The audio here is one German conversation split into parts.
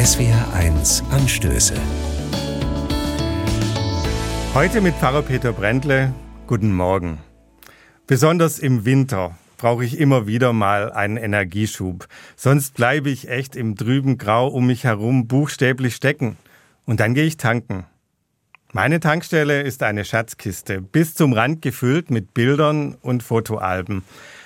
SWR1 Anstöße. Heute mit Pfarrer Peter Brändle. Guten Morgen. Besonders im Winter brauche ich immer wieder mal einen Energieschub. Sonst bleibe ich echt im trüben Grau um mich herum buchstäblich stecken. Und dann gehe ich tanken. Meine Tankstelle ist eine Schatzkiste, bis zum Rand gefüllt mit Bildern und Fotoalben.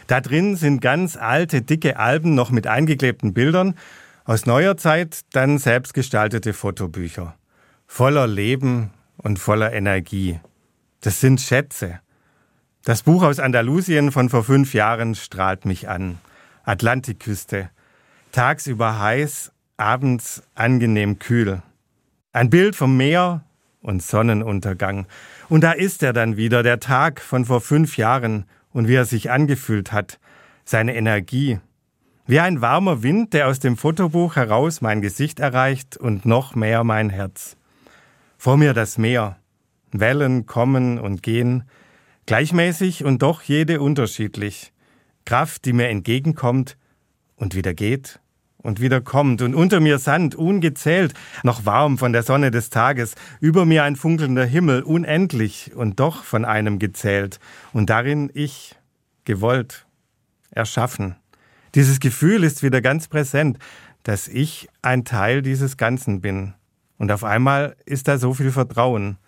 Da drin sind ganz alte, dicke Alben noch mit eingeklebten Bildern, aus neuer Zeit dann selbstgestaltete Fotobücher. Voller Leben und voller Energie. Das sind Schätze. Das Buch aus Andalusien von vor fünf Jahren strahlt mich an. Atlantikküste. Tagsüber heiß, abends angenehm kühl. Ein Bild vom Meer und Sonnenuntergang. Und da ist er dann wieder, der Tag von vor fünf Jahren und wie er sich angefühlt hat. Seine Energie. Wie ein warmer Wind, der aus dem Fotobuch heraus mein Gesicht erreicht und noch mehr mein Herz. Vor mir das Meer. Wellen kommen und gehen, gleichmäßig und doch jede unterschiedlich. Kraft, die mir entgegenkommt und wieder geht und wieder kommt, und unter mir Sand, ungezählt, noch warm von der Sonne des Tages, über mir ein funkelnder Himmel, unendlich und doch von einem gezählt, und darin ich, gewollt, erschaffen. Dieses Gefühl ist wieder ganz präsent, dass ich ein Teil dieses Ganzen bin. Und auf einmal ist da so viel Vertrauen.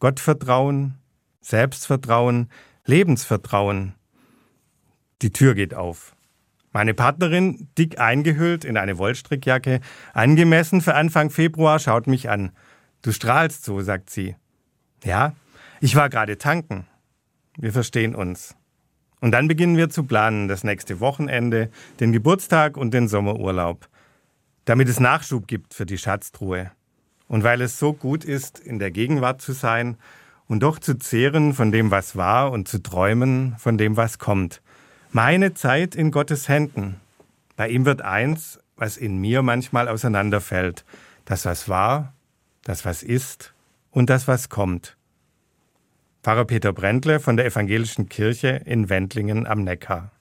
Gottvertrauen, Selbstvertrauen, Lebensvertrauen. Die Tür geht auf. Meine Partnerin, dick eingehüllt in eine Wollstrickjacke, angemessen für Anfang Februar, schaut mich an. Du strahlst so, sagt sie. Ja, ich war gerade tanken. Wir verstehen uns. Und dann beginnen wir zu planen, das nächste Wochenende, den Geburtstag und den Sommerurlaub. Damit es Nachschub gibt für die Schatztruhe. Und weil es so gut ist, in der Gegenwart zu sein und doch zu zehren von dem, was war und zu träumen von dem, was kommt. Meine Zeit in Gottes Händen. Bei ihm wird eins, was in mir manchmal auseinanderfällt. Das, was war, das, was ist und das, was kommt. Pfarrer Peter Brändle von der Evangelischen Kirche in Wendlingen am Neckar.